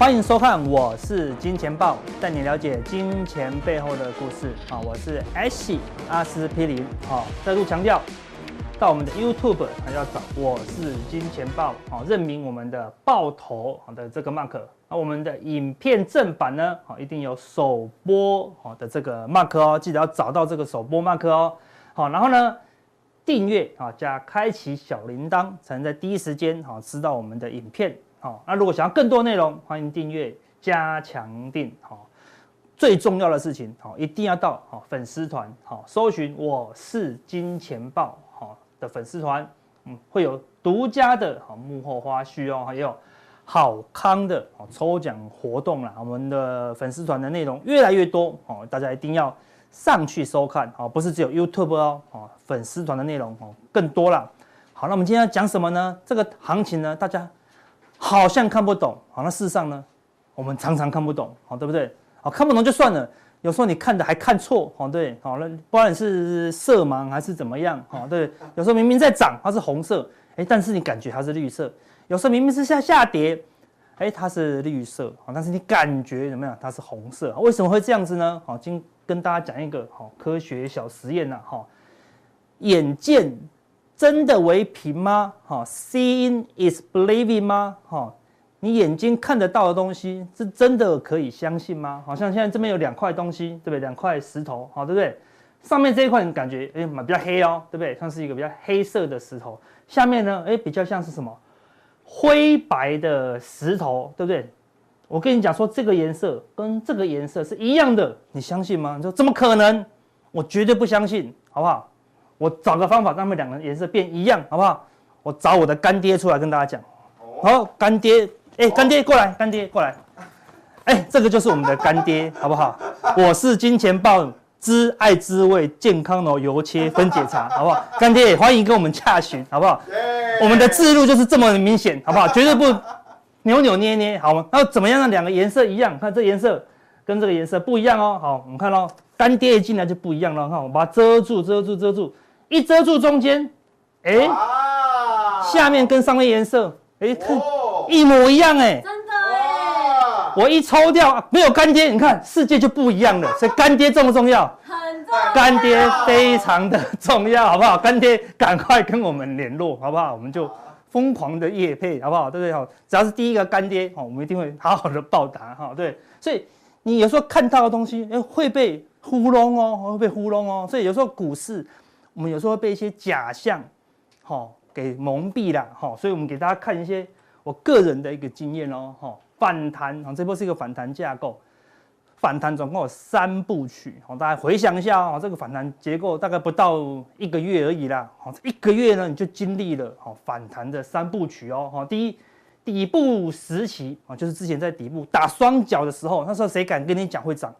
欢迎收看，我是金钱豹，带你了解金钱背后的故事啊！我是 S 阿司匹林啊！再度强调，到我们的 YouTube 还要找我是金钱豹啊，认明我们的爆头好的这个 mark。那我们的影片正版呢，好，一定有首播好的这个 mark 哦，记得要找到这个首播 mark 哦。好，然后呢，订阅啊加开启小铃铛，才能在第一时间好知道我们的影片。好，那如果想要更多内容，欢迎订阅加强订。好，最重要的事情，好，一定要到好粉丝团，好，搜寻我是金钱豹好的粉丝团，嗯，会有独家的好幕后花絮哦，还有好康的好抽奖活动啦。我们的粉丝团的内容越来越多，好，大家一定要上去收看，好，不是只有 YouTube 哦，好，粉丝团的内容哦更多了。好，那我们今天要讲什么呢？这个行情呢，大家。好像看不懂，好，那事实上呢，我们常常看不懂，好，对不对？好，看不懂就算了，有时候你看的还看错，好，对，好，那不管是色盲还是怎么样，好，对，有时候明明在涨，它是红色，哎，但是你感觉它是绿色，有时候明明是下下跌，哎，它是绿色，好，但是你感觉怎么样？它是红色，为什么会这样子呢？好，今跟大家讲一个好科学小实验呐，哈，眼见。真的为凭吗？哈，Seeing is believing 吗？哈，你眼睛看得到的东西是真的可以相信吗？好像现在这边有两块东西，对不对？两块石头，好，对不对？上面这一块感觉哎，比较黑哦，对不对？像是一个比较黑色的石头。下面呢，哎，比较像是什么？灰白的石头，对不对？我跟你讲说，这个颜色跟这个颜色是一样的，你相信吗？你说怎么可能？我绝对不相信，好不好？我找个方法让他们两个颜色变一样，好不好？我找我的干爹出来跟大家讲。好，干爹，哎，干爹过来，干爹过来。哎，这个就是我们的干爹，好不好？我是金钱豹之爱滋味健康的油切分解茶，好不好？干爹欢迎跟我们洽询，好不好？我们的字路就是这么明显，好不好？绝对不 扭扭捏捏，好吗？那怎么样让两个颜色一样？看这颜色跟这个颜色不一样哦。好，我们看喽，干爹一进来就不一样了。看，我把它遮住，遮住，遮住。一遮住中间，哎、欸，下面跟上面颜色，哎、欸，看一模一样、欸，哎，真的哎，我一抽掉没有干爹，你看世界就不一样了。所以干爹重不重要？很重要。干爹非常的重要，好不好？干爹赶快跟我们联络，好不好？我们就疯狂的夜配，好不好？对不对？好，只要是第一个干爹，我们一定会好好的报答，哈，对。所以你有时候看到的东西，哎，会被糊弄哦，会被糊弄哦。所以有时候股市。我们有时候被一些假象，哈，给蒙蔽了，哈，所以我们给大家看一些我个人的一个经验哦，哈，反弹，啊，这波是一个反弹架构，反弹总共有三部曲，好，大家回想一下哦，这个反弹结构大概不到一个月而已啦，好，一个月呢你就经历了哦反弹的三部曲哦，哈，第一底部时期啊，就是之前在底部打双脚的时候，那时候谁敢跟你讲会涨？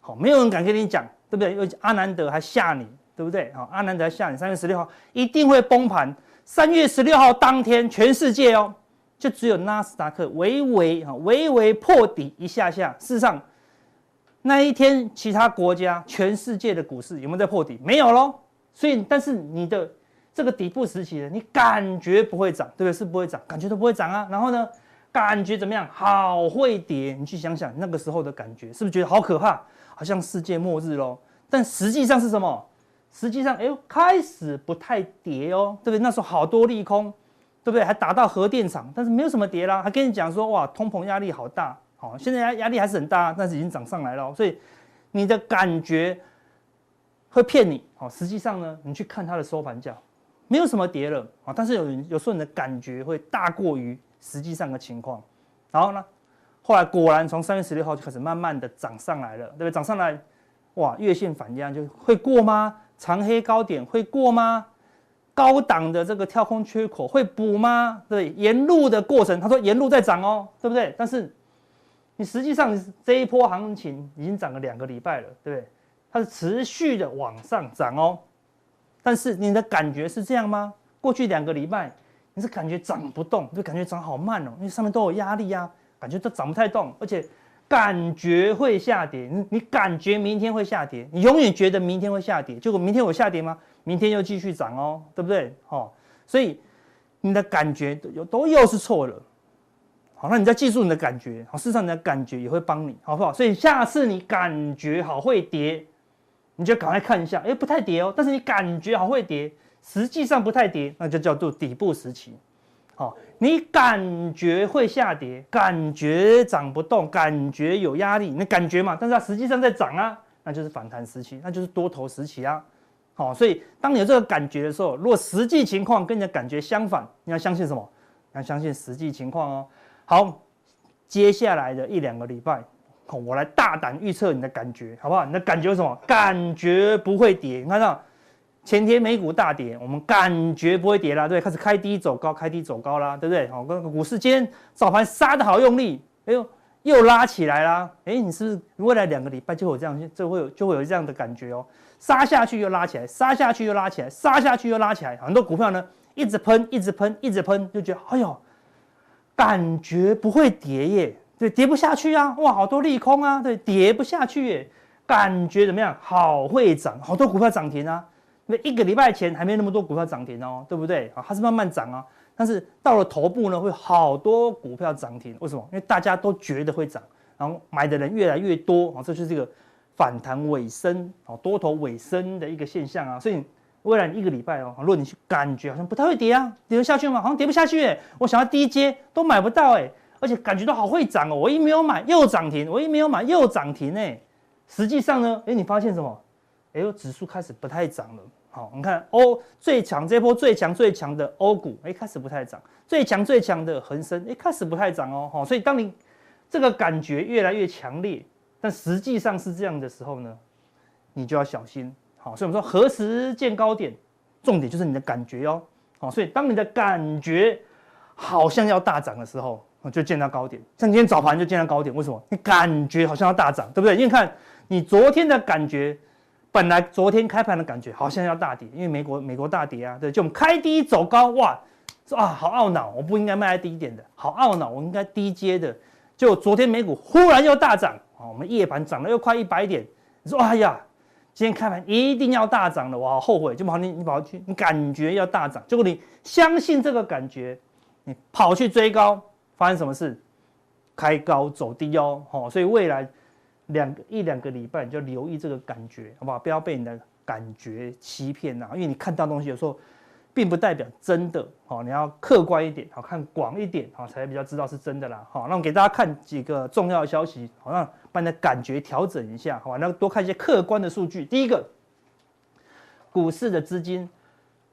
好，没有人敢跟你讲，对不对？因为阿南德还吓你。对不对？好，阿南德下，你三月十六号一定会崩盘。三月十六号当天，全世界哦，就只有纳斯达克微微哈微微破底一下下。事实上，那一天其他国家、全世界的股市有没有在破底？没有喽。所以，但是你的这个底部时期，你感觉不会涨，对不对？是不会涨，感觉都不会涨啊。然后呢，感觉怎么样？好会跌。你去想想那个时候的感觉，是不是觉得好可怕？好像世界末日喽。但实际上是什么？实际上，哎呦，开始不太跌哦，对不对？那时候好多利空，对不对？还打到核电厂，但是没有什么跌啦。还跟你讲说，哇，通膨压力好大，好，现在压压力还是很大，但是已经涨上来了。所以你的感觉会骗你，好，实际上呢，你去看它的收盘价，没有什么跌了啊。但是有有时候你的感觉会大过于实际上的情况。然后呢，后来果然从三月十六号就开始慢慢的涨上来了，对不对？涨上来，哇，月线反压就会过吗？长黑高点会过吗？高档的这个跳空缺口会补吗？对，沿路的过程，他说沿路在涨哦，对不对？但是你实际上这一波行情已经涨了两个礼拜了，对不对？它是持续的往上涨哦，但是你的感觉是这样吗？过去两个礼拜你是感觉涨不动，就感觉涨好慢哦，因为上面都有压力啊，感觉都涨不太动，而且。感觉会下跌，你你感觉明天会下跌，你永远觉得明天会下跌，结果明天有下跌吗？明天又继续涨哦，对不对？哦，所以你的感觉都又都又是错了，好，那你在记住你的感觉，好，事实上你的感觉也会帮你，好不好？所以下次你感觉好会跌，你就赶快看一下，哎，不太跌哦，但是你感觉好会跌，实际上不太跌，那就叫做底部时期。好，你感觉会下跌，感觉涨不动，感觉有压力，你感觉嘛，但是它实际上在涨啊，那就是反弹时期，那就是多头时期啊。好，所以当你有这个感觉的时候，如果实际情况跟你的感觉相反，你要相信什么？你要相信实际情况哦。好，接下来的一两个礼拜，我来大胆预测你的感觉，好不好？你的感觉是什么？感觉不会跌。你看到前天美股大跌，我们感觉不会跌啦，对，开始开低走高，开低走高啦，对不对？好，那个股市今天早盘杀得好用力，哎呦，又拉起来啦。哎，你是不是未来两个礼拜就会有这样，就会有就会有这样的感觉哦？杀下去又拉起来，杀下去又拉起来，杀下去又拉起来，很多股票呢一直喷，一直喷，一直喷，就觉得哎呦。感觉不会跌耶，对，跌不下去啊，哇，好多利空啊，对，跌不下去耶，感觉怎么样？好会涨，好多股票涨停啊，因为一个礼拜前还没那么多股票涨停哦，对不对？啊，它是慢慢涨啊，但是到了头部呢，会好多股票涨停，为什么？因为大家都觉得会涨，然后买的人越来越多啊，这就是这个反弹尾声啊，多头尾声的一个现象啊，所以。未来一个礼拜哦，如果你去感觉好像不太会跌啊，跌得下去吗？好像跌不下去哎，我想要低阶都买不到哎，而且感觉都好会涨哦，我一没有买又涨停，我一没有买又涨停哎，实际上呢，哎，你发现什么？哎呦，指数开始不太涨了。好，你看欧最强这波最强最强的欧股，哎，开始不太涨，最强最强的恒生，哎，开始不太涨哦。好，所以当你这个感觉越来越强烈，但实际上是这样的时候呢，你就要小心。好，所以我们说何时见高点，重点就是你的感觉哦。好，所以当你的感觉好像要大涨的时候，就见到高点。像今天早盘就见到高点，为什么？你感觉好像要大涨，对不对？因为看你昨天的感觉，本来昨天开盘的感觉好像要大跌，因为美国美国大跌啊，对，就我们开低走高，哇，说啊好懊恼，我不应该卖在低点的，好懊恼，我应该低接的。就昨天美股忽然又大涨，啊，我们夜盘涨了又快一百点，你说哎呀。今天开盘一定要大涨了，我好后悔，就跑你你跑去，你感觉要大涨，结果你相信这个感觉，你跑去追高，发生什么事？开高走低哦，好，所以未来两个一两个礼拜你就留意这个感觉，好不好？不要被你的感觉欺骗呐，因为你看到东西有时候。并不代表真的，好，你要客观一点，好，看广一点，好，才比较知道是真的啦，好，那我给大家看几个重要的消息，好，让把你的感觉调整一下，好，那多看一些客观的数据。第一个，股市的资金，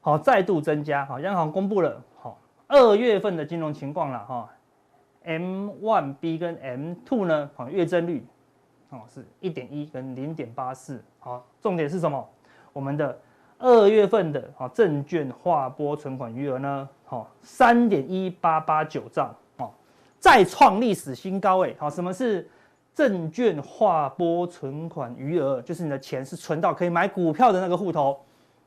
好，再度增加，好，央行公布了，好，二月份的金融情况了，哈，M one B 跟 M two 呢，好，月增率，哦，是一点一跟零点八四，好，重点是什么？我们的。二月份的哈证券划拨存款余额呢，好三点一八八九兆，哦，再创历史新高诶，好，什么是证券划拨存款余额？就是你的钱是存到可以买股票的那个户头，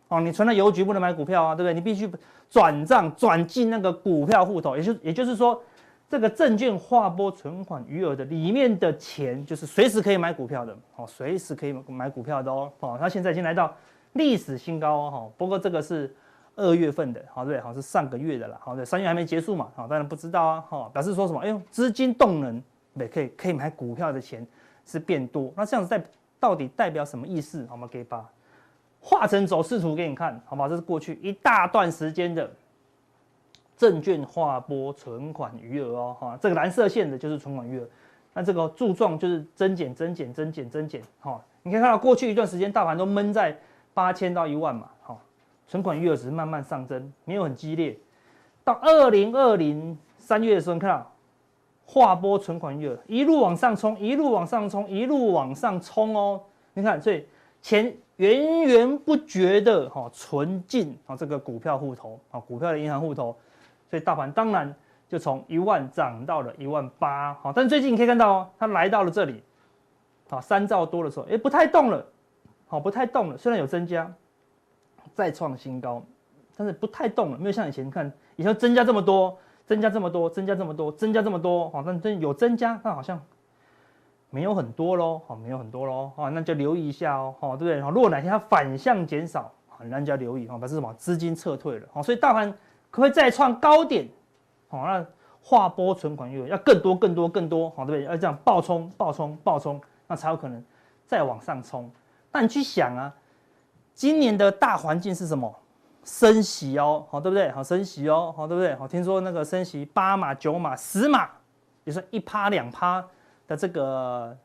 哦，你存到邮局不能买股票啊，对不对？你必须转账转进那个股票户头，也就也就是说，这个证券划拨存款余额的里面的钱，就是随时可以买股票的，哦，随时可以买股票的哦，哦，它现在已经来到。历史新高哦，哈，不过这个是二月份的，好对，好是上个月的了，好对，三月还没结束嘛，好，当然不知道啊，哈，表示说什么？哎呦，资金动能，对，可以可以买股票的钱是变多，那这样子代到底代表什么意思？好，我们可以把画成走势图给你看，好吧？这是过去一大段时间的证券划拨存款余额哦，哈，这个蓝色线的就是存款余额，那这个柱状就是增减增减增减增减，哈，你可以看到过去一段时间大盘都闷在。八千到一万嘛，哈，存款余额只是慢慢上升，没有很激烈。到二零二零三月的时候，你看到划拨存款余额一路往上冲，一路往上冲，一路往上冲哦。你看，所以钱源源不绝的哈存进啊这个股票户头啊，股票的银行户头，所以大盘当然就从一万涨到了一万八，好，但最近你可以看到哦，它来到了这里，啊三兆多的时候，哎不太动了。好，不太动了，虽然有增加，再创新高，但是不太动了，没有像以前看，以前增加这么多，增加这么多，增加这么多，增加这么多，好，但真有增加，但好像没有很多喽，好，没有很多喽，好，那就留意一下哦，好，对不对？好，如果哪天它反向减少，好，那就要留意，好，表示什么？资金撤退了，好，所以大盘可不可以再创高点？好，那划拨存款余额要更多更多更多，好对不对？要这样暴冲暴冲暴冲，那才有可能再往上冲。但你去想啊，今年的大环境是什么？升息哦，好对不对？好升息哦，好对不对？好，听说那个升息八码九码十码，也是一趴两趴的这个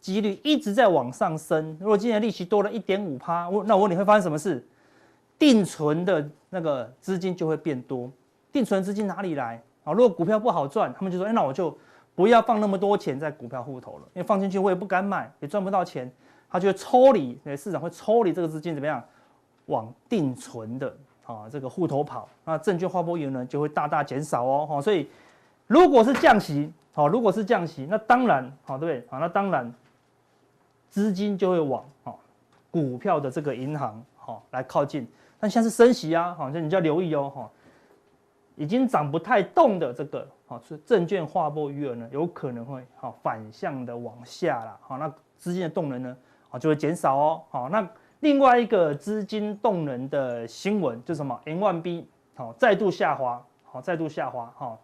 几率一直在往上升。如果今年利息多了一点五趴，我那我问你会发生什么事？定存的那个资金就会变多。定存资金哪里来？啊，如果股票不好赚，他们就说，哎，那我就不要放那么多钱在股票户头了，因为放进去我也不敢买，也赚不到钱。他就会抽离，对，市场会抽离这个资金怎么样，往定存的啊这个户头跑，那证券划拨余额呢就会大大减少哦，哈，所以如果是降息，好，如果是降息，那当然，好，对不对？好，那当然资金就会往啊股票的这个银行好来靠近，但现在是升息啊，好，所以你就要留意哦，哈，已经涨不太动的这个好是证券划拨余额呢，有可能会好反向的往下了，好，那资金的动能呢？啊，就会减少哦。好，那另外一个资金动能的新闻就是什么？M1B 好再度下滑，好再度下滑。哈，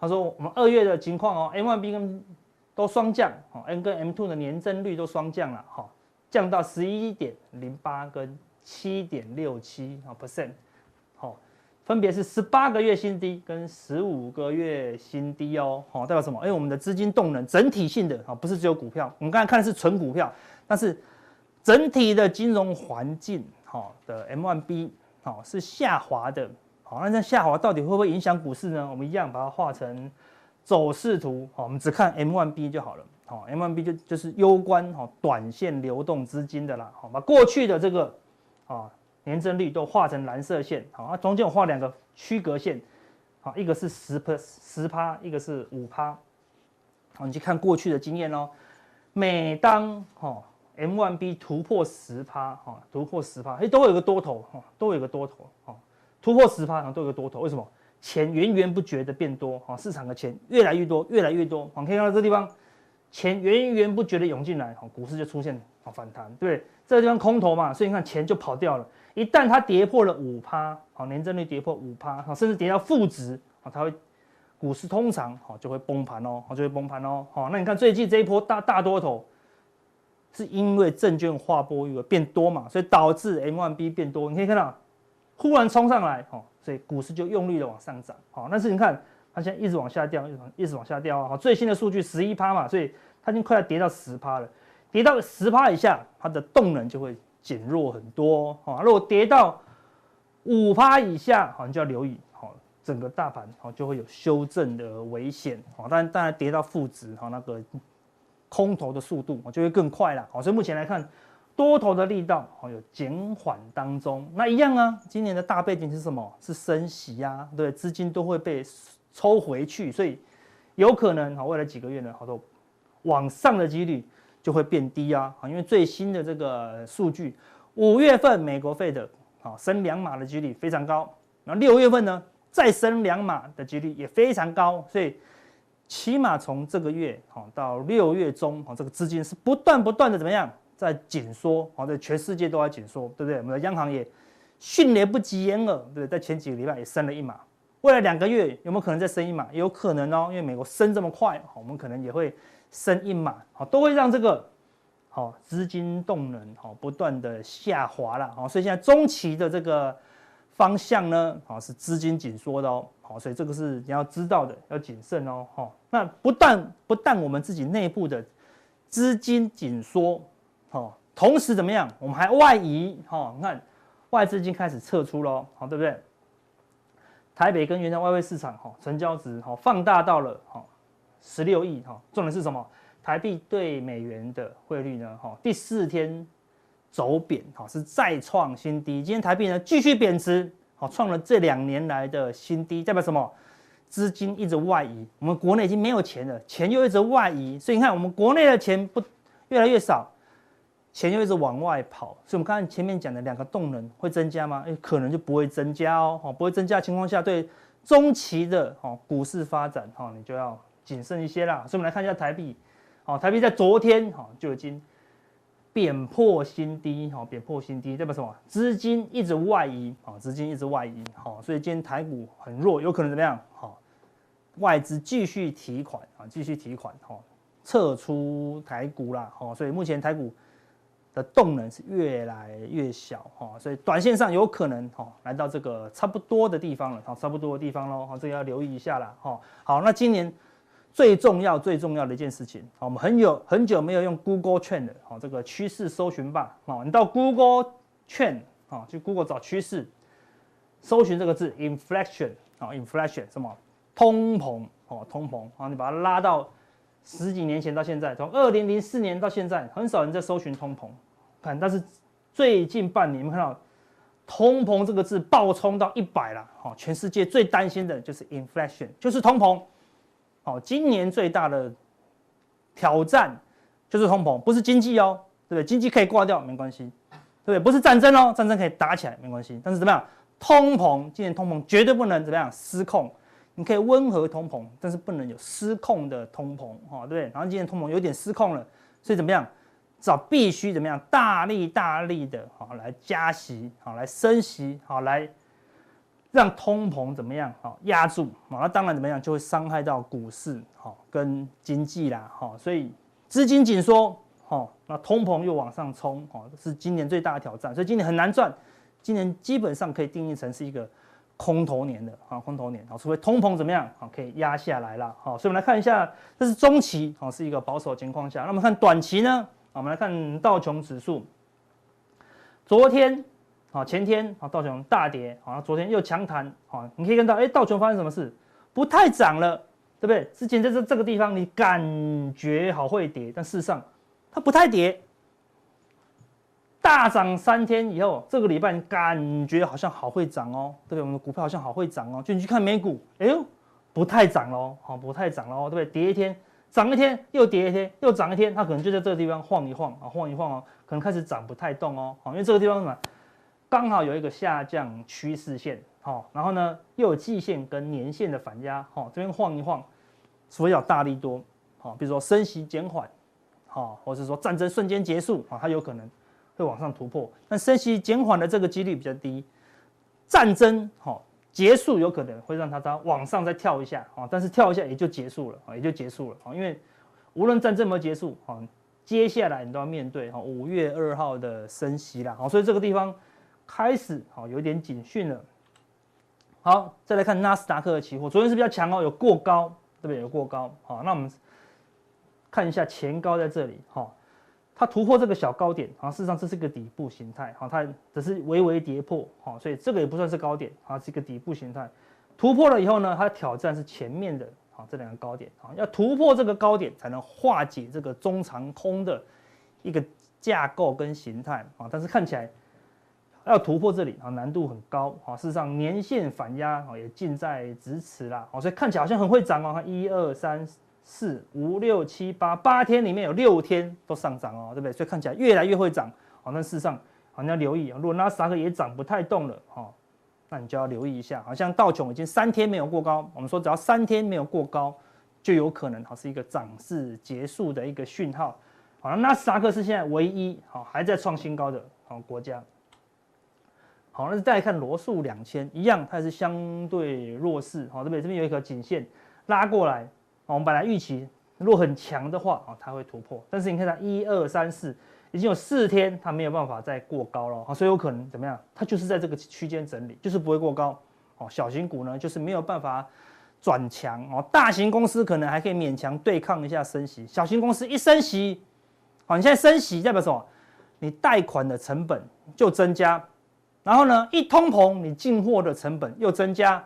他说我们二月的情况哦，M1B 跟都双降，好，N 跟 M2 的年增率都双降了，好，降到十一点零八跟七点六七啊 percent，好，分别是十八个月新低跟十五个月新低哦。好，代表什么？哎，我们的资金动能整体性的啊，不是只有股票，我们刚才看的是纯股票。但是整体的金融环境，好的 M1B 好是下滑的，好，那这下滑到底会不会影响股市呢？我们一样把它画成走势图，好，我们只看 M1B 就好了，好，M1B 就就是攸关好短线流动资金的啦，好，把过去的这个啊年增率都画成蓝色线，好，那中间我画两个区隔线，好，一个是十帕十趴，一个是五趴，好，你去看过去的经验哦，每当哈。M1B 突破十趴，哈，突破十趴，哎，都会有个多头，哈，都会有个多头，哈，突破十趴，然后都有个多头，为什么？钱源源不绝的变多，哈，市场的钱越来越多，越来越多，好，可以看到这地方，钱源源不绝的涌进来，哈，股市就出现好反弹，对？这个地方空头嘛，所以你看钱就跑掉了。一旦它跌破了五趴，好，年增率跌破五趴，好甚至跌到负值，好，它会股市通常，好，就会崩盘哦，好，就会崩盘哦，好，那你看最近这一波大大多头。是因为证券划拨余额变多嘛，所以导致 M1B 变多。你可以看到，忽然冲上来，哦，所以股市就用力的往上涨，好，但是你看它现在一直往下掉，一直往一直往下掉啊，好，最新的数据十一趴嘛，所以它已经快要跌到十趴了，跌到十趴以下，它的动能就会减弱很多，好，如果跌到五趴以下，好，你就要留意，好，整个大盘好就会有修正的危险，好，但当然跌到负值，好，那个。空头的速度就会更快了，好，所以目前来看，多头的力道好有减缓当中。那一样啊，今年的大背景是什么？是升息呀，对，资金都会被抽回去，所以有可能好，未来几个月呢，好多往上的几率就会变低啊，因为最新的这个数据，五月份美国费的啊升两码的几率非常高，然后六月份呢再升两码的几率也非常高，所以。起码从这个月好到六月中，好，这个资金是不断不断的怎么样在紧缩，好，在全世界都在紧缩，对不对？我们的央行也迅雷不及掩耳，对不对？在前几个礼拜也升了一码，未来两个月有没有可能再升一码？有可能哦，因为美国升这么快，我们可能也会升一码，好，都会让这个好资金动能好不断的下滑了，好，所以现在中期的这个。方向呢？好，是资金紧缩的哦，好，所以这个是你要知道的，要谨慎哦，好，那不但不但我们自己内部的资金紧缩，好，同时怎么样？我们还外移，好，你看外资金开始撤出喽，好，对不对？台北跟原来外汇市场，哈，成交值，哈，放大到了，哈，十六亿，哈，重点是什么？台币对美元的汇率呢？哈，第四天。走贬，哈，是再创新低。今天台币呢继续贬值，好，创了这两年来的新低，代表什么？资金一直外移，我们国内已经没有钱了，钱又一直外移，所以你看我们国内的钱不越来越少，钱又一直往外跑，所以我们刚才前面讲的两个动能会增加吗？诶，可能就不会增加哦，好，不会增加的情况下，对中期的哦股市发展，哈，你就要谨慎一些啦。所以我们来看一下台币，好，台币在昨天哈就已经。贬破新低，好，贬破新低代表什么？资金一直外移，啊，资金一直外移，好，所以今天台股很弱，有可能怎么样？好，外资继续提款啊，继续提款哈，撤出台股啦，哈，所以目前台股的动能是越来越小哈，所以短线上有可能哈来到这个差不多的地方了，好，差不多的地方喽，好，这个要留意一下啦。哈。好，那今年最重要最重要的一件事情，好，我们很有很久没有用 Google Trend 的，好，这个趋势搜寻吧，好，你到 Google Trend 啊，去 Google 找趋势，搜寻这个字 inflation 啊，inflation 什么？通膨哦，通膨。啊，你把它拉到。十几年前到现在，从二零零四年到现在，很少人在搜寻通膨，看，但是最近半年，你们看到通膨这个字暴冲到一百了，好，全世界最担心的就是 inflation，就是通膨，好，今年最大的挑战就是通膨，不是经济哦，对不对？经济可以挂掉没关系，对不对？不是战争哦，战争可以打起来没关系，但是怎么样？通膨，今年通膨绝对不能怎么样失控。你可以温和通膨，但是不能有失控的通膨，哈，对不对？然后今年通膨有点失控了，所以怎么样？找必须怎么样？大力大力的，好来加息，好来升息，好来让通膨怎么样？好压住，啊，那当然怎么样？就会伤害到股市，好跟经济啦，好，所以资金紧缩，好，那通膨又往上冲，好，是今年最大的挑战，所以今年很难赚，今年基本上可以定义成是一个。空头年的啊，空头年啊，除非通膨怎么样啊，可以压下来了，好，所以我们来看一下，这是中期啊，是一个保守情况下。那我们看短期呢，我们来看道琼指数，昨天好，前天啊，道琼大跌啊，昨天又强弹啊，你可以看到，哎，道琼发生什么事？不太涨了，对不对？之前在这这个地方，你感觉好会跌，但事实上它不太跌。大涨三天以后，这个礼拜感觉好像好会涨哦，对不对？我们的股票好像好会涨哦，就你去看美股，哎呦，不太涨喽，好，不太涨喽，对不对？跌一天，涨一天，又跌一天，又涨一天，它可能就在这个地方晃一晃啊，晃一晃哦，可能开始涨不太动哦，好，因为这个地方什么？刚好有一个下降趋势线，好，然后呢又有季线跟年线的反压，好，这边晃一晃，所以要大力多，好，比如说升息减缓，好，或者是说战争瞬间结束啊，它有可能。会往上突破，但升息减缓的这个几率比较低。战争好结束有可能会让它再往上再跳一下啊，但是跳一下也就结束了啊，也就结束了啊。因为无论战争有没有结束啊，接下来你都要面对哈五月二号的升息啦，好，所以这个地方开始好有点警讯了。好，再来看纳斯达克的期货，昨天是比较强哦，有过高，对不对？有过高。好，那我们看一下前高在这里哈。它突破这个小高点，啊，事实上这是个底部形态，好，它只是微微跌破，好，所以这个也不算是高点，啊，是一个底部形态，突破了以后呢，它的挑战是前面的，好，这两个高点，啊，要突破这个高点才能化解这个中长空的一个架构跟形态，啊，但是看起来要突破这里，啊，难度很高，啊，事实上年线反压，啊，也近在咫尺啦，啊，所以看起来好像很会涨哦，一二三。四五六七八八天里面有六天都上涨哦，对不对？所以看起来越来越会涨，好，那事实上好，你要留意啊。如果纳斯达克也涨不太动了，哈，那你就要留意一下。好像道琼已经三天没有过高，我们说只要三天没有过高，就有可能好是一个涨势结束的一个讯号。好，那纳斯达克是现在唯一好还在创新高的好国家。好，那再来看罗素两千，一样它也是相对弱势，好，对不对？这边有一条颈线拉过来。我们本来预期如果很强的话，啊，它会突破。但是你看它一二三四，已经有四天它没有办法再过高了，啊，所以有可能怎么样？它就是在这个区间整理，就是不会过高。哦，小型股呢，就是没有办法转强。哦，大型公司可能还可以勉强对抗一下升息，小型公司一升息，好，你现在升息代表什么？你贷款的成本就增加，然后呢，一通膨，你进货的成本又增加，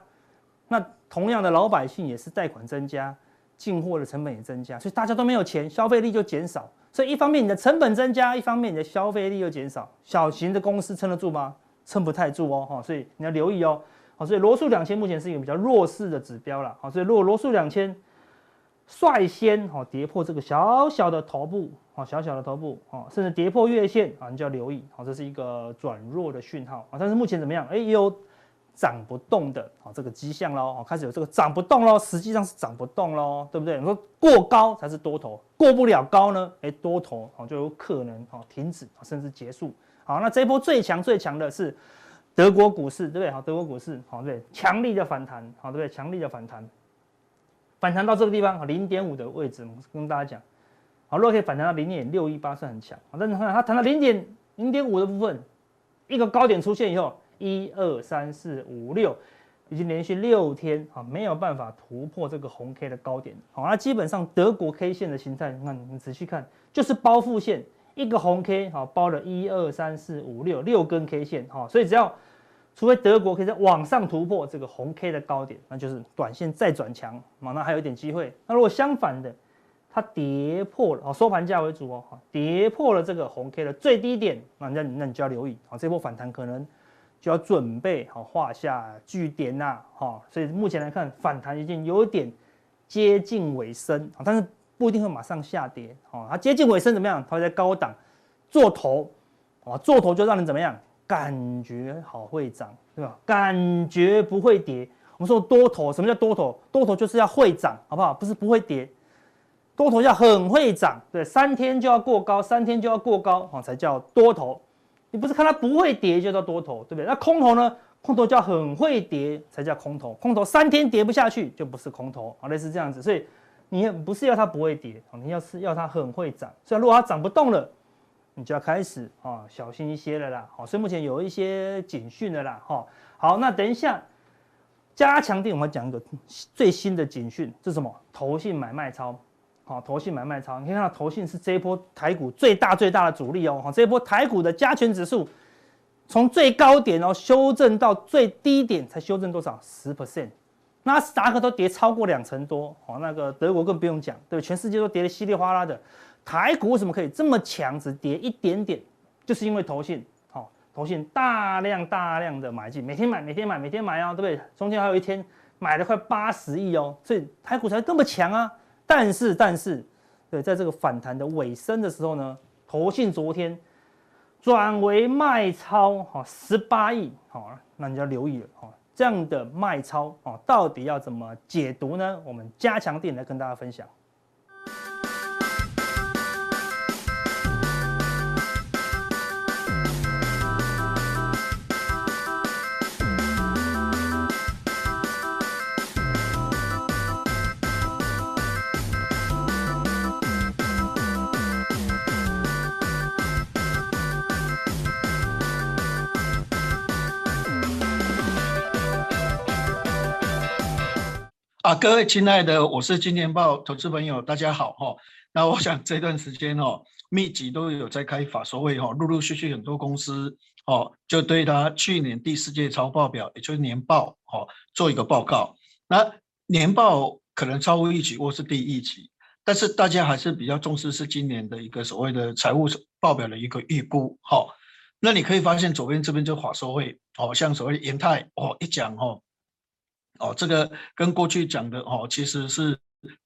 那同样的老百姓也是贷款增加。进货的成本也增加，所以大家都没有钱，消费力就减少。所以一方面你的成本增加，一方面你的消费力又减少。小型的公司撑得住吗？撑不太住哦，哈。所以你要留意哦，好。所以罗素两千目前是一个比较弱势的指标了，好。所以如果罗素两千率先哈跌破这个小小的头部，啊小小的头部，啊甚至跌破月线啊，你就要留意，好，这是一个转弱的讯号啊。但是目前怎么样？哎呦。涨不动的啊，这个迹象喽，哦，开始有这个涨不动喽，实际上是涨不动喽，对不对？你说过高才是多头，过不了高呢，哎，多头哦就有可能哦停止甚至结束。好，那这一波最强最强的是德国股市，对不对？好，德国股市好，对，强力的反弹，好，对不对？强力的反弹。反弹到这个地方，零点五的位置，我跟大家讲，好，如果可以反弹到零点六一八是很强，但是看它弹到零点零点五的部分，一个高点出现以后，一二三四五六，已经连续六天啊没有办法突破这个红 K 的高点，好，那基本上德国 K 线的形态，你看你仔细看，就是包覆线，一个红 K 好包了一二三四五六六根 K 线，哈，所以只要除非德国可以在往上突破这个红 K 的高点，那就是短线再转强，那还有一点机会。那如果相反的，它跌破了，收盘价为主哦，跌破了这个红 K 的最低点，那那那你就要留意，这波反弹可能。就要准备好画下句点呐，哈，所以目前来看反弹已经有点接近尾声，但是不一定会马上下跌，哦，它接近尾声怎么样？它会在高档做头，啊，做头就让人怎么样？感觉好会涨，对吧？感觉不会跌。我们说多头，什么叫多头？多头就是要会涨，好不好？不是不会跌，多头要很会涨，对，三天就要过高，三天就要过高，哦，才叫多头。你不是看它不会跌就叫多头，对不对？那空头呢？空头叫很会跌才叫空头，空头三天跌不下去就不是空头啊，类似这样子。所以你不是要它不会跌，你要是要它很会涨。所以如果它涨不动了，你就要开始啊小心一些了啦。好，所以目前有一些警讯了啦。哈，好，那等一下加强錠，我们讲一个最新的警讯，是什么？投信买卖超。好，投信买卖超，你可以看到投信是这一波台股最大最大的主力哦。好，这一波台股的加权指数从最高点哦修正到最低点才修正多少？十 percent。纳斯达克都跌超过两成多。好，那个德国更不用讲，对，全世界都跌得稀里哗啦的。台股为什么可以这么强，只跌一点点？就是因为投信，好，投信大量大量的买进，每天买，每天买，每天买啊，对不对？中间还有一天买了快八十亿哦，所以台股才这么强啊。但是，但是，对，在这个反弹的尾声的时候呢，投信昨天转为卖超，哈，十八亿，好，那你就要留意了，哈，这样的卖超，哦，到底要怎么解读呢？我们加强錠来跟大家分享。啊，各位亲爱的，我是金钱豹投资朋友，大家好哈。那我想这段时间哦，密集都有在开法说会哈，陆陆续续很多公司哦，就对他去年第四届财报表，也就是年报哦，做一个报告。那年报可能超乎预期或是低于预期，但是大家还是比较重视是今年的一个所谓的财务报表的一个预估哈。那你可以发现左边这边就法说会哦，像所谓元太哦一讲哦。哦，这个跟过去讲的哦，其实是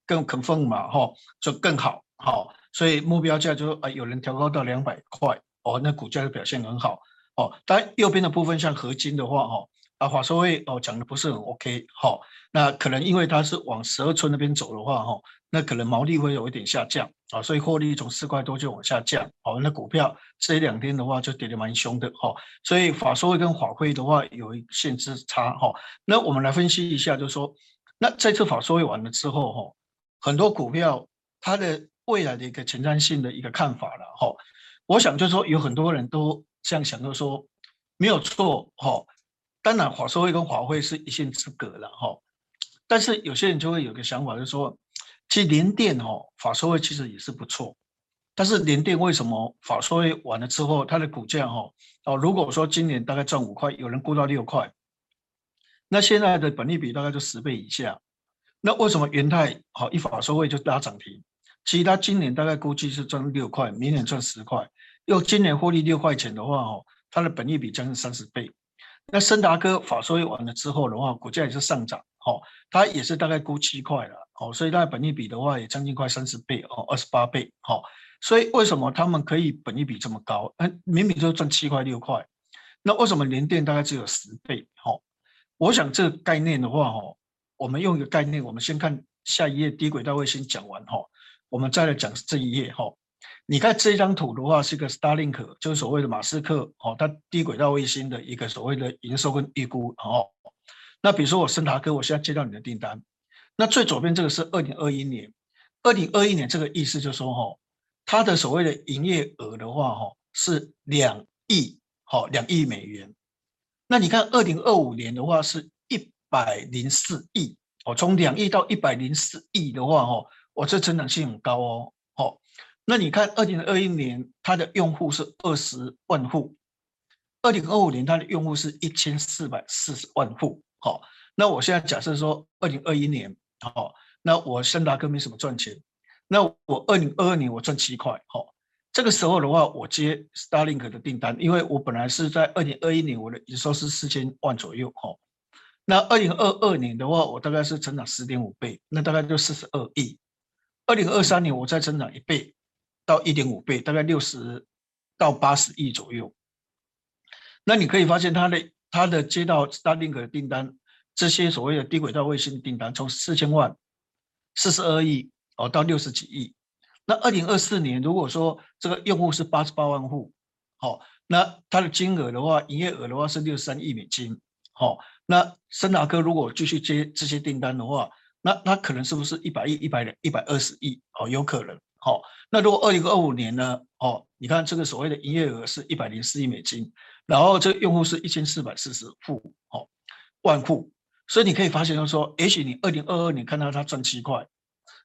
更 confirm 嘛，哈、就更好，好、所以目标价就啊、有人调高到两百块，哦，那股价就表现很好，哦，但右边的部分像合金的话，哦，啊，华硕会哦讲的不是很 OK，好、那可能因为它是往十二村那边走的话，哈、那可能毛利会有一点下降。啊，所以获利从四块多就往下降，好，那股票这两天的话就跌得蛮凶的，哈，所以法说会跟法会的话有一线之差，哈，那我们来分析一下，就是说，那这次法说会完了之后，哈，很多股票它的未来的一个前瞻性的一个看法了，哈，我想就是说有很多人都这样想，就是说没有错，哈，当然法说会跟法会是一线之隔了，哈，但是有些人就会有个想法，就是说。其实联电哦，法说会其实也是不错，但是联电为什么法说会完了之后，它的股价哈哦，如果说今年大概赚五块，有人估到六块，那现在的本益比大概就十倍以下，那为什么元太好一法说会就拉涨停？其实它今年大概估计是赚六块，明年赚十块，又今年获利六块钱的话哦，它的本益比将近三十倍。那升达科法说完了之后的话，股价也是上涨，哦，它也是大概估七块了。哦，所以它本益比的话也将近快三十倍哦，二十八倍。好，所以为什么他们可以本益比这么高？嗯，明明就赚七块六块，那为什么联电大概只有十倍？好，我想这个概念的话，哈，我们用一个概念，我们先看下一页低轨道卫星讲完哈，我们再来讲这一页哈。你看这张图的话，是一个 Starlink，就是所谓的马斯克哦，它低轨道卫星的一个所谓的营收跟预估哦。那比如说我升达科，我现在接到你的订单。那最左边这个是二零二一年，二零二一年这个意思就是说哈，它的所谓的营业额的话哈是两亿，好两亿美元。那你看二零二五年的话是一百零四亿，哦，从两亿到一百零四亿的话哦，我这成长性很高哦，那你看二零二一年它的用户是二十万户。二零二五年，它的用户是一千四百四十万户。好，那我现在假设说，二零二一年，好，那我森达哥没什么赚钱，那我二零二二年我赚七块。好，这个时候的话，我接 Starlink 的订单，因为我本来是在二零二一年我的营收是四千万左右。好，那二零二二年的话，我大概是成长十点五倍，那大概就四十二亿。二零二三年我再增长一倍到一点五倍，大概六十到八十亿左右。那你可以发现，它的它的接到 Starlink 的订单，这些所谓的低轨道卫星订单，从四千万、四十二亿哦到六十几亿。那二零二四年，如果说这个用户是八十八万户，好，那它的金额的话，营业额的话是六十三亿美金，好，那森达科如果继续接这些订单的话，那它可能是不是一百亿、一百一百二十亿？哦，有可能。好，那如果二零二五年呢？哦，你看这个所谓的营业额是一百零四亿美金。然后这用户是一千四百四十户，哦，万户，所以你可以发现，就是说，也许你二零二二年看到他赚七块，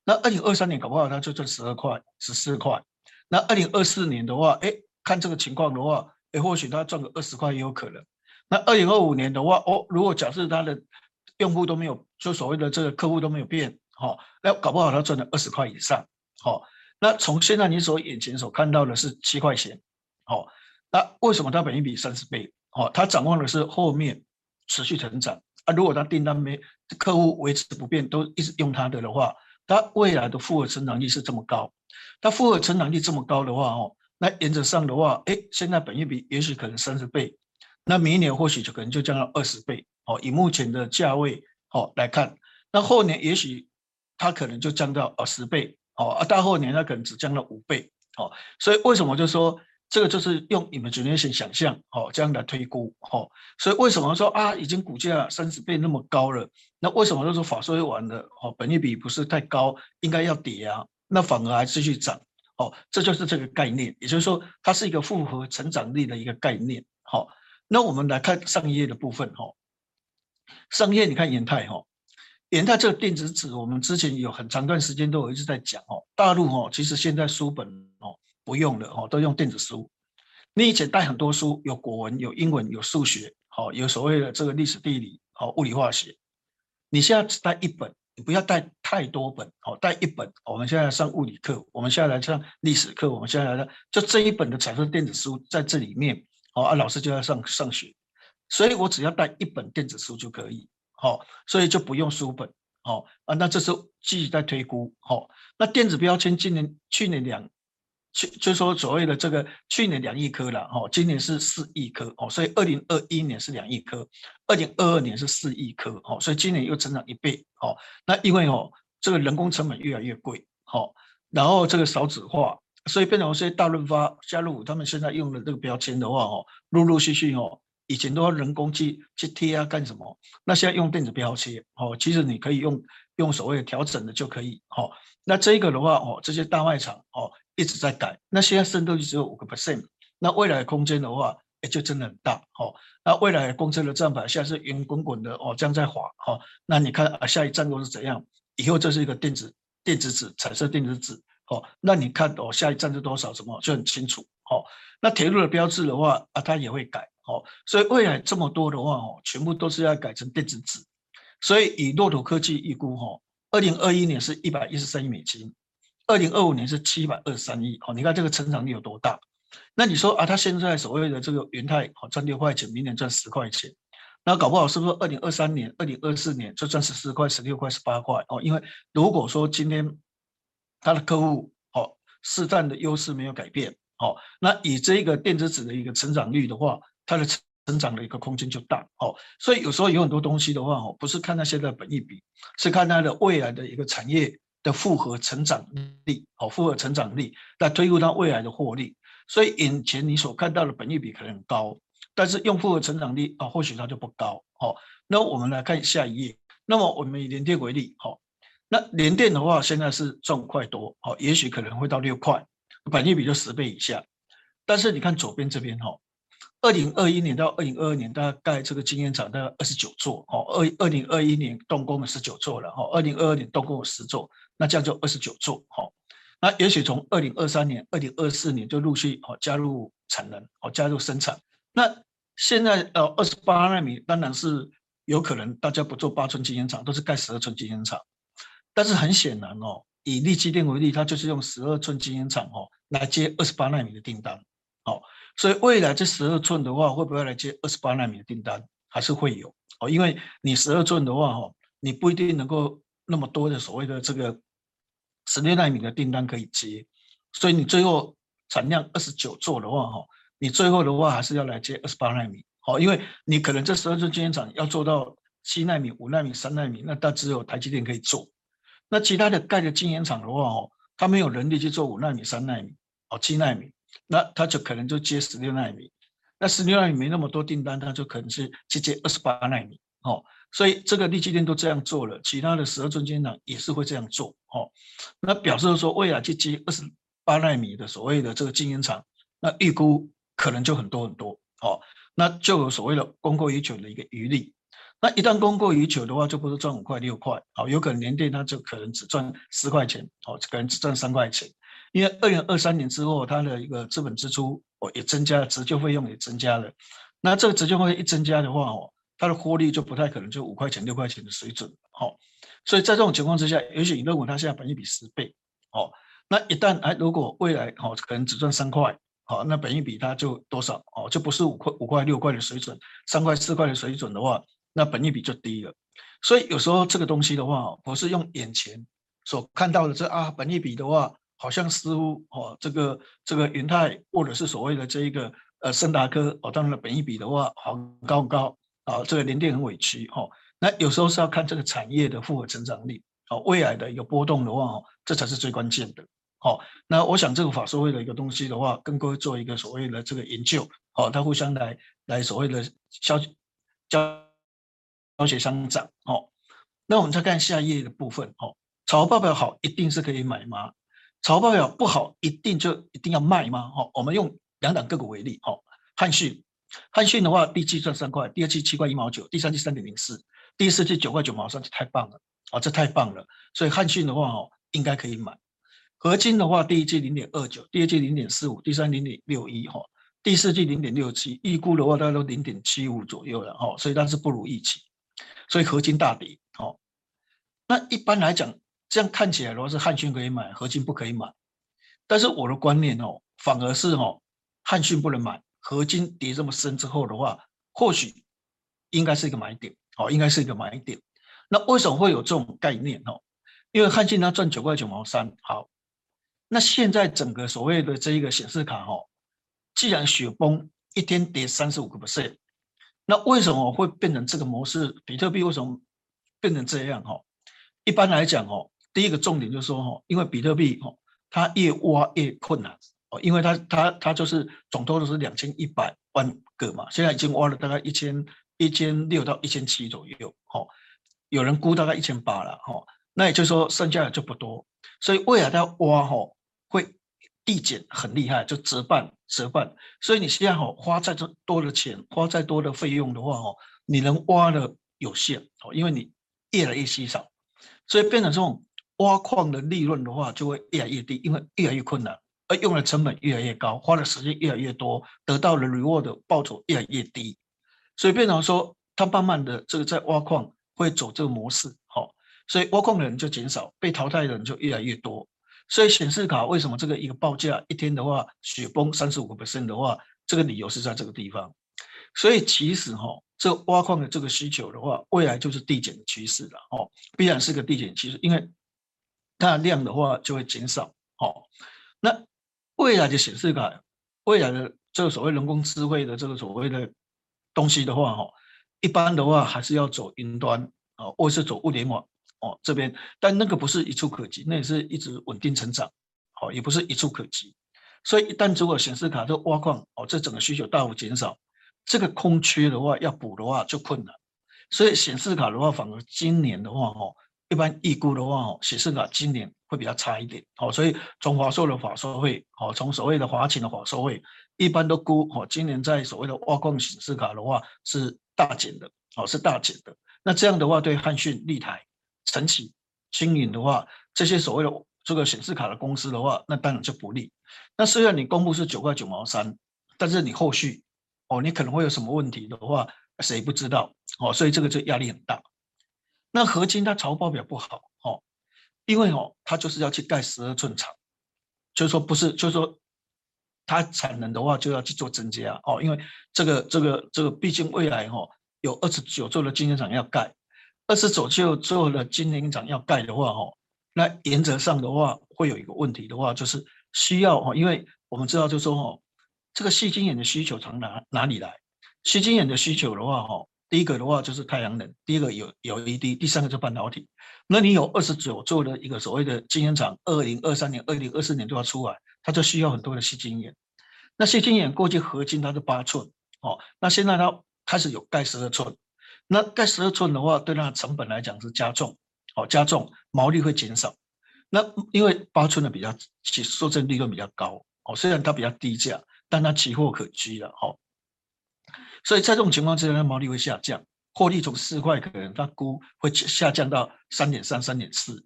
那二零二三年搞不好他就赚十二块、十四块，那二零二四年的话，哎，看这个情况的话，哎，或许他赚个二十块也有可能。那二零二五年的话，哦，如果假设他的用户都没有，就所谓的这个客户都没有变，好，那搞不好他赚了二十块以上，好，那从现在你所眼前所看到的是七块钱，好。那为什么它本益比三十倍？哦，它展望的是后面持续成长啊。如果它订单没客户维持不变，都一直用它的的话，它未来的复合成长率是这么高。它复合成长率这么高的话，哦，那原则上的话，哎，现在本益比也许可能三十倍，那明年或许就可能就降到二十倍。哦，以目前的价位哦来看，那后年也许它可能就降到二十倍。哦，啊，大后年它可能只降了五倍。哦，所以为什么就说？这个就是用 imagination 想象，哦，这样来推估，哦，所以为什么说啊，已经股价三十倍那么高了，那为什么就说法说完了，哦，本益比不是太高，应该要跌啊，那反而还继续涨，哦，这就是这个概念，也就是说它是一个复合成长力的一个概念，好，那我们来看上一页的部分，哈，上一页你看元泰，哈，元太这个电子纸，我们之前有很长段时间都有一直在讲，哦，大陆，哦，其实现在书本，哦。不用了哦，都用电子书。你以前带很多书，有国文、有英文、有数学，好，有所谓的这个历史、地理，好，物理、化学。你现在只带一本，你不要带太多本，好，带一本。我们现在上物理课，我们现在来上历史课，我们现在来就这一本的彩色电子书在这里面，好啊，老师就要上上学，所以我只要带一本电子书就可以，哦，所以就不用书本，好啊，那这是继续在推估，好，那电子标签今年、去年两。去就说所谓的这个去年两亿颗了哦，今年是四亿颗哦，所以二零二一年是两亿颗，二零二二年是四亿颗哦，所以今年又增长一倍哦。那因为哦这个人工成本越来越贵哦，然后这个少子化，所以变成说大润发、加入他们现在用的这个标签的话哦，陆陆续续哦，以前都要人工去去贴啊干什么，那现在用电子标签哦，其实你可以用用所谓的调整的就可以哦。那这个的话哦，这些大卖场哦。一直在改，那现在渗透率只有五个 percent，那未来的空间的话，也就真的很大，好，那未来的公车的站牌现在是圆滚滚的哦，这样在滑，好，那你看啊，下一站都是怎样？以后这是一个电子电子纸，彩色电子纸，哦，那你看哦，下一站是多少？什么就很清楚，好，那铁路的标志的话啊，它也会改，好，所以未来这么多的话哦，全部都是要改成电子纸，所以以洛图科技预估，哈，二零二一年是一百一十三亿美金。二零二五年是七百二十三亿哦，你看这个成长率有多大？那你说啊，他现在所谓的这个元泰哦赚六块钱，明年赚十块钱，那搞不好是不是二零二三年、二零二四年就赚十四块、十六块、十八块哦？因为如果说今天他的客户哦市占的优势没有改变哦，那以这个电子纸的一个成长率的话，它的成长的一个空间就大哦。所以有时候有很多东西的话哦，不是看它现在本益比，是看它的未来的一个产业。的复合成长力，好，复合成长力来推估它未来的获利，所以眼前你所看到的本益比可能很高，但是用复合成长力啊，或许它就不高，好，那我们来看下一页，那么我们以联电为例，好，那联电的话，现在是赚五块多，哦，也许可能会到六块，本益比就十倍以下。但是你看左边这边哈，二零二一年到二零二二年，大概这个晶圆厂大概二十九座，哦，二二零二一年动工了十九座了，哈，二零二二年动工了十座，那这样就二十九座，哈。那也许从二零二三年、二零二四年就陆续哦加入产能，哦加入生产。那现在呃二十八纳米当然是有可能大家不做八寸晶圆厂，都是盖十二寸晶圆厂。但是很显然哦，以立积电为例，它就是用十二寸晶圆厂哦来接二十八纳米的订单，哦，所以未来这十二寸的话，会不会来接二十八奈米的订单？还是会有哦，因为你十二寸的话哦，你不一定能够那么多的所谓的这个十六奈米的订单可以接，所以你最后产量二十九座的话哈，你最后的话还是要来接二十八奈米，哦，因为你可能这十二寸晶圆厂要做到七奈米、五奈米、三奈米，那它只有台积电可以做。那其他的盖的晶圆厂的话哦，它没有能力去做五纳米、三纳米、哦七纳米，那他就可能就接十六纳米。那十六纳米没那么多订单，他就可能是去接二十八纳米。哦，所以这个力积电都这样做了，其他的十二寸晶圆厂也是会这样做。哦，那表示说未来去接二十八纳米的所谓的这个晶圆厂，那预估可能就很多很多。哦，那就有所谓的供过于求的一个余力。那一旦供过于求的话，就不是赚五块六块，好，有可能年电它就可能只赚十块钱，哦，可能只赚三块钱，因为二零二三年之后，它的一个资本支出哦也增加了，折旧费用也增加了，那这个折旧费一增加的话，哦，它的获利就不太可能就五块钱六块钱的水准，好，所以在这种情况之下，也许你认为它现在本益比十倍，哦，那一旦哎如果未来哦可能只赚三块，好，那本益比它就多少哦，就不是五块五块六块的水准，三块四块的水准的话。那本益比就低了，所以有时候这个东西的话，不是用眼前所看到的这啊，本益比的话，好像似乎哦，这个这个元太或者是所谓的这一个呃升达科哦，当然本益比的话好高高啊，这个联电很委屈哦。那有时候是要看这个产业的复合成长力哦，未来的有波动的话哦，这才是最关键的哦。那我想这个法说会的一个东西的话，跟各位做一个所谓的这个研究哦，它互相来来所谓的消交。教学相长哦，那我们再看下一页的部分哦。财报表好，一定是可以买吗？财报表不好，一定就一定要卖吗？哦，我们用两档个股为例哦。汉讯，汉讯的话，第一季赚三块，第二季七块一毛九，第三季三点零四，第四季九块九毛三，这太棒了啊！这太棒了，所以汉讯的话哦，应该可以买。合金的话，第一季零点二九，第二季零点四五，第三零点六一哈，第四季零点六七，预估的话大概都零点七五左右了哈，所以它是不如预期。所以合金大跌，哦，那一般来讲，这样看起来的话是汉讯可以买，合金不可以买。但是我的观念哦，反而是哦，汉讯不能买，合金跌这么深之后的话，或许应该是一个买点，哦，应该是一个买点。那为什么会有这种概念哦？因为汉讯它赚九块九毛三，好，那现在整个所谓的这一个显示卡哦，既然雪崩一天跌三十五个 percent。那为什么会变成这个模式？比特币为什么变成这样？哈，一般来讲，哦，第一个重点就是说，哈，因为比特币，哦，它越挖越困难，哦，因为它它它就是总多都是两千一百万个嘛，现在已经挖了大概一千一千六到一千七左右，哈，有人估大概一千八了，哈，那也就是说剩下的就不多，所以未来它挖，哈，会。递减很厉害，就折半折半，所以你现在好花再多的钱，花再多的费用的话哦，你能挖的有限哦，因为你越来越稀少，所以变成这种挖矿的利润的话就会越来越低，因为越来越困难，而用的成本越来越高，花的时间越来越多，得到的 reward 的报酬越来越低，所以变成说他慢慢的这个在挖矿会走这个模式，好，所以挖矿的人就减少，被淘汰的人就越来越多。所以显示卡为什么这个一个报价一天的话雪崩三十五个 percent 的话，这个理由是在这个地方。所以其实哈，这挖矿的这个需求的话，未来就是递减的趋势了哦，必然是个递减趋势，因为它的量的话就会减少哦。那未来的显示卡，未来的这个所谓人工智慧的这个所谓的东西的话哈，一般的话还是要走云端啊，或是走物联网。哦，这边，但那个不是一触可及，那也是一直稳定成长，好，也不是一触可及。所以一旦如果显示卡这挖矿，哦，这整个需求大幅减少，这个空缺的话要补的话就困难。所以显示卡的话，反而今年的话，哦，一般预估的话哦，显示卡今年会比较差一点哦，所以从华硕的法说会哦，从所谓的华擎的法说会，一般都估哦，今年在所谓的挖矿显示卡的话是大减的哦，是大减的。那这样的话，对汉讯、立台、晨起、青云的话，这些所谓的这个显示卡的公司的话，那当然就不利。那虽然你公布是九块九毛三，但是你后续哦，你可能会有什么问题的话，谁不知道哦？所以这个就压力很大。那合金它财报表不好哦，因为哦，它就是要去盖十二寸厂，就是说不是，就是说它产能的话就要去做增加哦，因为这个这个这个毕竟未来哈有二十九座的晶圆厂要盖，二十九座的晶圆厂要盖的话哦，那原则上的话会有一个问题的话就是需要哦，因为我们知道就是说哦，这个细晶圆的需求从哪哪里来？细晶圆的需求的话哦。第一个的话就是太阳能，第一个有有 LED，第三个就是半导体。那你有二十九座的一个所谓的晶圆厂，二零二三年、二零二四年都要出来，它就需要很多的矽晶圆。那矽晶圆过去合金它是八寸哦，那现在它开始有盖十二寸。那盖十二寸的话，对它的成本来讲是加重哦，加重毛利会减少。那因为八寸的比较其受赠利润比较高哦，虽然它比较低价，但它期货可居了哦。所以在这种情况之下，它毛利会下降，获利从四块可能它估会下降到三点三、三点四，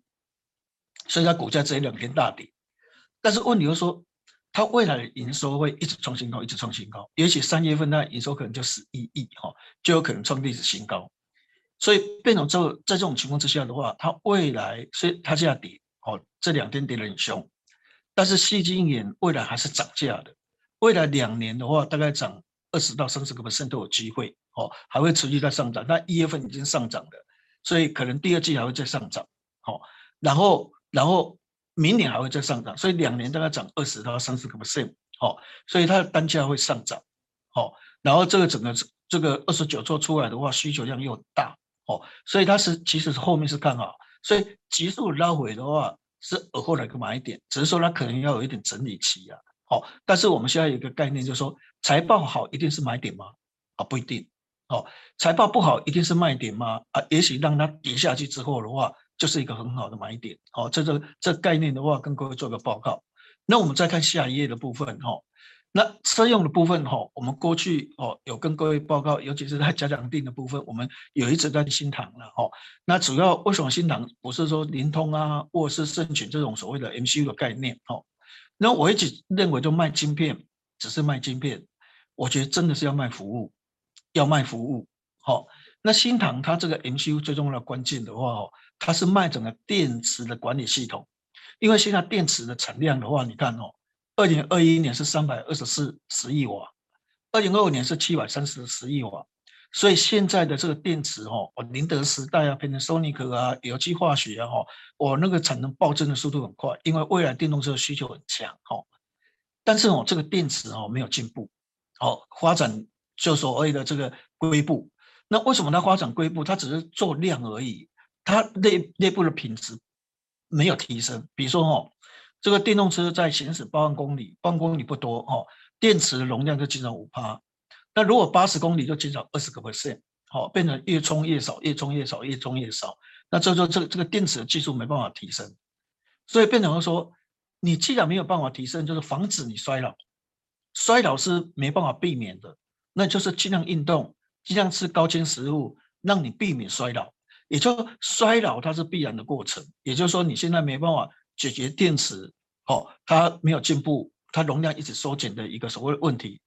所以它股价这两天大跌。但是问题就是说，它未来的营收会一直创新高，一直创新高，也许三月份它营收可能就十一亿哈，就有可能创历史新高。所以变成之后，在这种情况之下的话，它未来所以它现在跌哦，这两天跌得很凶，但是矽晶眼未来还是涨价的，未来两年的话大概涨。二十到三十个 percent 都有机会哦，还会持续在上涨。那一月份已经上涨了，所以可能第二季还会再上涨。好，然后然后明年还会再上涨，所以两年大概涨二十到三十个 percent。好，所以它的单价会上涨。好，然后这个整个这个二十九座出来的话，需求量又大。哦，所以它是其实是后面是看好，所以急速拉回的话是而后来个买点，只是说它可能要有一点整理期啊。好，但是我们现在有一个概念，就是说财报好一定是买点吗？啊，不一定。哦，财报不好一定是卖点吗？啊，也许让它跌下去之后的话，就是一个很好的买点。好，这个这概念的话，跟各位做个报告。那我们再看下一页的部分哈。那车用的部分哈，我们过去哦有跟各位报告，尤其是在嘉奖錠的部分，我们有一直在新塘了哈。那主要为什么新塘不是说联通啊，或是盛群这种所谓的 MCU 的概念？那我一直认为，就卖晶片只是卖晶片，我觉得真的是要卖服务，要卖服务。好，那新唐它这个 MCU 最重要的关键的话，哦，它是卖整个电池的管理系统。因为现在电池的产量的话，你看哦，二零二一年是三百二十四十亿瓦，二零二五年是七百三十十亿瓦。所以现在的这个电池哦，我宁德时代啊，Panasonic 啊，有机化学啊，哈，我那个产能暴增的速度很快，因为未来电动车的需求很强，哈。但是哦，这个电池哦没有进步，哦，发展就所谓的这个硅步。那为什么它发展硅步？它只是做量而已，它内内部的品质没有提升。比如说哦，这个电动车在行驶八万公里，八万公里不多哦，电池的容量就减少五趴。那如果八十公里就减少二十个 percent，好，变成越充越少，越充越少，越充越少。那这就这这个电池的技术没办法提升，所以变成说，你既然没有办法提升，就是防止你衰老，衰老是没办法避免的，那就是尽量运动，尽量吃高纤食物，让你避免衰老。也就衰老它是必然的过程，也就是说你现在没办法解决电池，哦，它没有进步，它容量一直缩减的一个所谓的问题。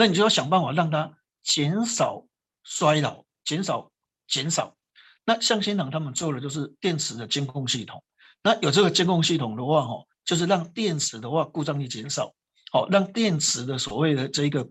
那你就要想办法让它减少衰老，减少减少。那像新唐他们做的就是电池的监控系统。那有这个监控系统的话，哈，就是让电池的话故障率减少，好，让电池的所谓的这一个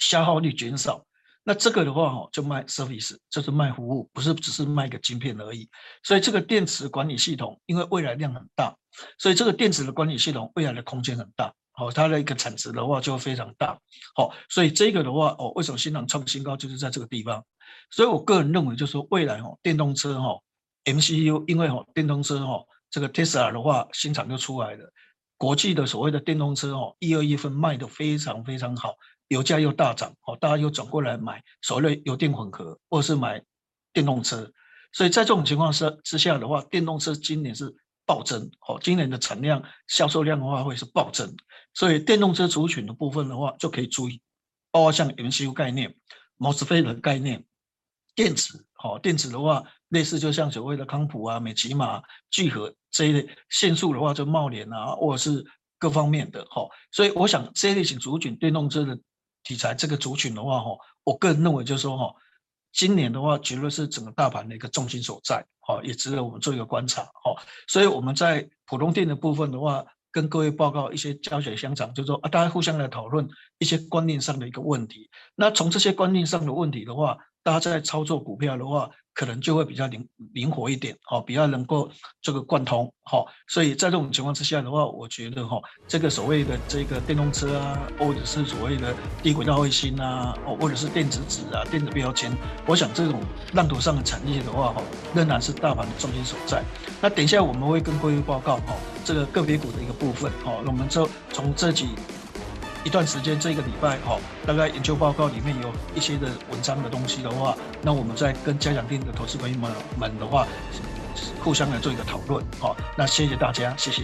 消耗率减少。那这个的话，哈，就卖 service，就是卖服务，不是只是卖个晶片而已。所以这个电池管理系统，因为未来量很大，所以这个电池的管理系统未来的空间很大。好，它的一个产值的话就非常大。好，所以这个的话，哦，为什么新唐创新高就是在这个地方？所以我个人认为，就是说未来哦，电动车哈，MCU，因为哦，电动车哈，这个 Tesla 的话新厂就出来了，国际的所谓的电动车哦，一二月份卖的非常非常好，油价又大涨，哦，大家又转过来买所谓的油电混合，或者是买电动车，所以在这种情况之之下的话，电动车今年是暴增，哦，今年的产量、销售量的话会是暴增，所以电动车族群的部分的话就可以注意，包括像 MCU 概念、MOSFET 的概念、电子，哦，电子的话类似就像所谓的康普啊、美琪玛、聚合这一类，限速的话就茂联啊，或者是各方面的，哈，所以我想这一类型族群电动车的题材这个族群的话，哈，我个人认为就是说，哈。今年的话，绝对是整个大盘的一个重心所在，好，也值得我们做一个观察，好，所以我们在普通店的部分的话，跟各位报告一些教学相长，就是说啊，大家互相来讨论一些观念上的一个问题，那从这些观念上的问题的话，大家在操作股票的话，可能就会比较灵灵活一点，哦，比较能够这个贯通，好，所以在这种情况之下的话，我觉得哈，这个所谓的这个电动车啊，或者是所谓的低轨道卫星啊，哦，或者是电子纸啊、电子标签，我想这种浪头上的产业的话，哈，仍然是大盘的重心所在。那等一下我们会跟各位报告哈，这个个别股的一个部分，哈，那我们就从这几。一段时间，这个礼拜哈，大概研究报告里面有一些的文章的东西的话，那我们再跟家长店的投资朋友们们的话，互相来做一个讨论，好，那谢谢大家，谢谢。